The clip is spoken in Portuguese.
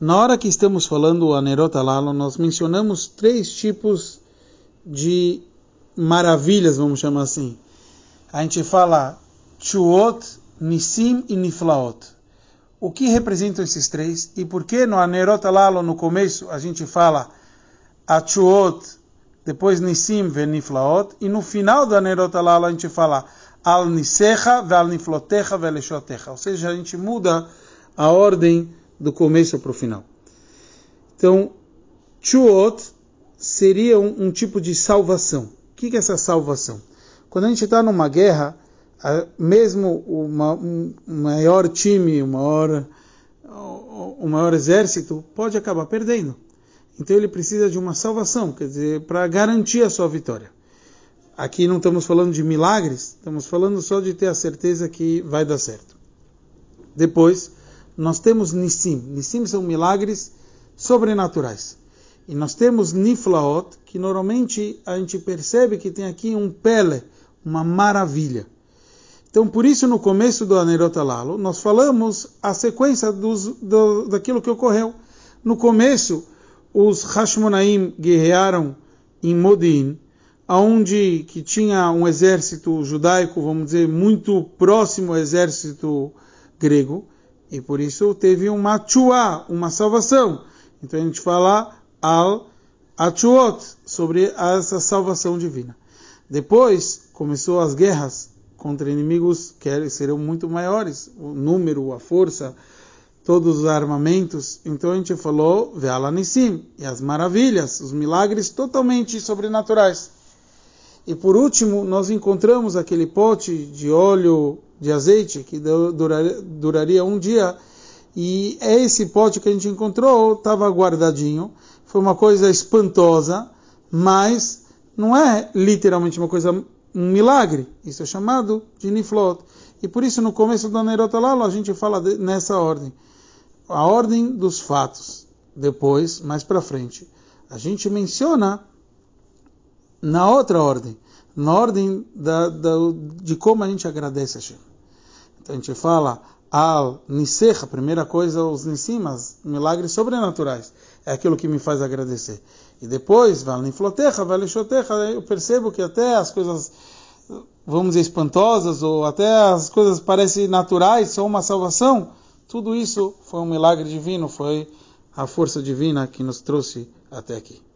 Na hora que estamos falando o Anerota Lalo, nós mencionamos três tipos de maravilhas, vamos chamar assim. A gente fala Chuot, Nisim e Niflaot. O que representam esses três? E por que no Anerota Lalo, no começo, a gente fala Achuot, depois Nisim ve Niflaot, e no final do Anerota Lalo a gente fala Al Nisecha ve Al Niflotecha Leshotecha. Ou seja, a gente muda a ordem do começo para o final. Então, Chuot seria um, um, tipo de salvação. O que, que é essa salvação? Quando a gente está numa guerra, mesmo uma, um maior time, o maior, o maior exército, pode acabar perdendo. Então ele precisa de uma salvação, quer dizer, para garantir a sua vitória. Aqui não estamos falando de milagres, estamos falando só de ter a certeza que vai dar certo. Depois, nós temos Nissim. Nissim são milagres sobrenaturais. E nós temos Niflaot, que normalmente a gente percebe que tem aqui um pele, uma maravilha. Então, por isso, no começo do Anerotalalo, nós falamos a sequência dos, do, daquilo que ocorreu. No começo, os Hashmonaim guerrearam em Modin, aonde que tinha um exército judaico, vamos dizer, muito próximo ao exército grego. E por isso teve uma chua, uma salvação. Então a gente fala al achuot, sobre essa salvação divina. Depois começou as guerras contra inimigos que serão muito maiores, o número, a força, todos os armamentos. Então a gente falou Ve'alanissim, e as maravilhas, os milagres totalmente sobrenaturais. E por último, nós encontramos aquele pote de óleo de azeite que duraria, duraria um dia. E é esse pote que a gente encontrou, estava guardadinho. Foi uma coisa espantosa, mas não é literalmente uma coisa, um milagre. Isso é chamado de niflot. E por isso no começo do Nerota Lalo a gente fala de, nessa ordem. A ordem dos fatos. Depois, mais para frente, a gente menciona na outra ordem, na ordem da, da, de como a gente agradece a Hashem. Então a gente fala al nisecha, primeira coisa, os nissimas, milagres sobrenaturais. É aquilo que me faz agradecer. E depois, val niflotecha, val xotecha, eu percebo que até as coisas, vamos dizer, espantosas, ou até as coisas parecem naturais, são uma salvação. Tudo isso foi um milagre divino, foi a força divina que nos trouxe até aqui.